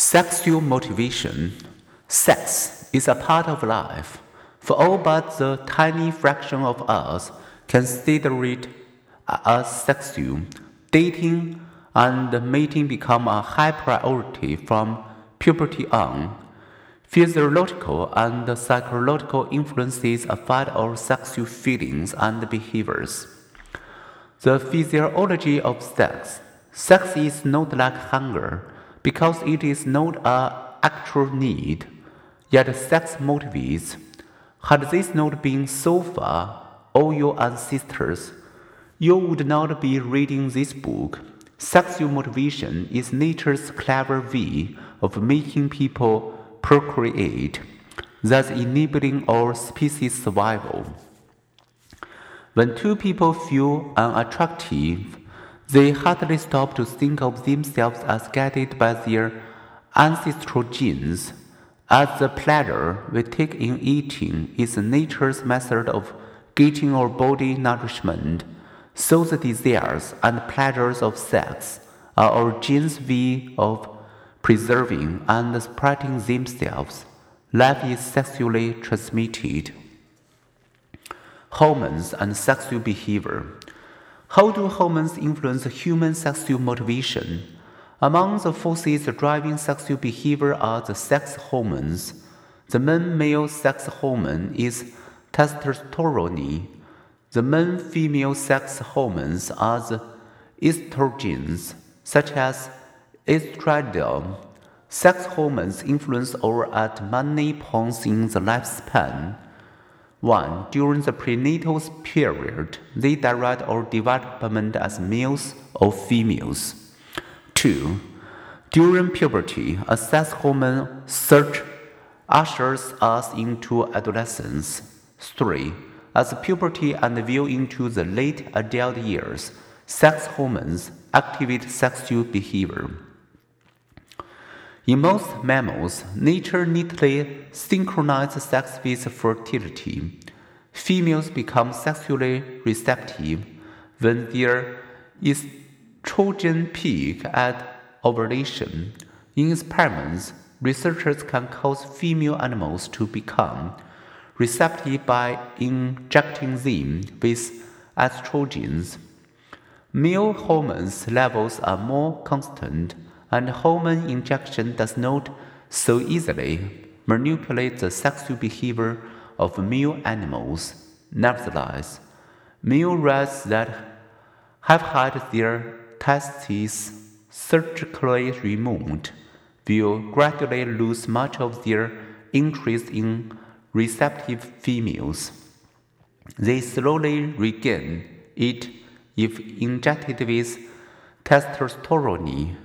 Sexual motivation. Sex is a part of life. For all but the tiny fraction of us consider it asexual. Dating and mating become a high priority from puberty on. Physiological and psychological influences affect our sexual feelings and behaviors. The physiology of sex. Sex is not like hunger because it is not an actual need, yet sex motivates. Had this not been so far, all your ancestors, you would not be reading this book. Sexual motivation is nature's clever way of making people procreate, thus enabling our species survival. When two people feel unattractive, they hardly stop to think of themselves as guided by their ancestral genes, as the pleasure we take in eating is nature's method of getting our body nourishment, so the desires and pleasures of sex are our genes' way of preserving and spreading themselves. Life is sexually transmitted. Hormones and sexual behavior. How do hormones influence human sexual motivation? Among the forces driving sexual behavior are the sex hormones. The main male sex hormone is testosterone. The main female sex hormones are the estrogens, such as estradiol. Sex hormones influence over at many points in the lifespan. 1. During the prenatal period, they direct our development as males or females. 2. During puberty, a sex hormone surge ushers us into adolescence. 3. As puberty and view into the late adult years, sex hormones activate sexual behavior. In most mammals, nature neatly synchronizes sex with fertility. Females become sexually receptive when their estrogen peak at ovulation. In experiments, researchers can cause female animals to become receptive by injecting them with estrogens. Male hormones levels are more constant and hormone injection does not so easily manipulate the sexual behavior of male animals. Nevertheless, male rats that have had their testes surgically removed will gradually lose much of their interest in receptive females. They slowly regain it if injected with testosterone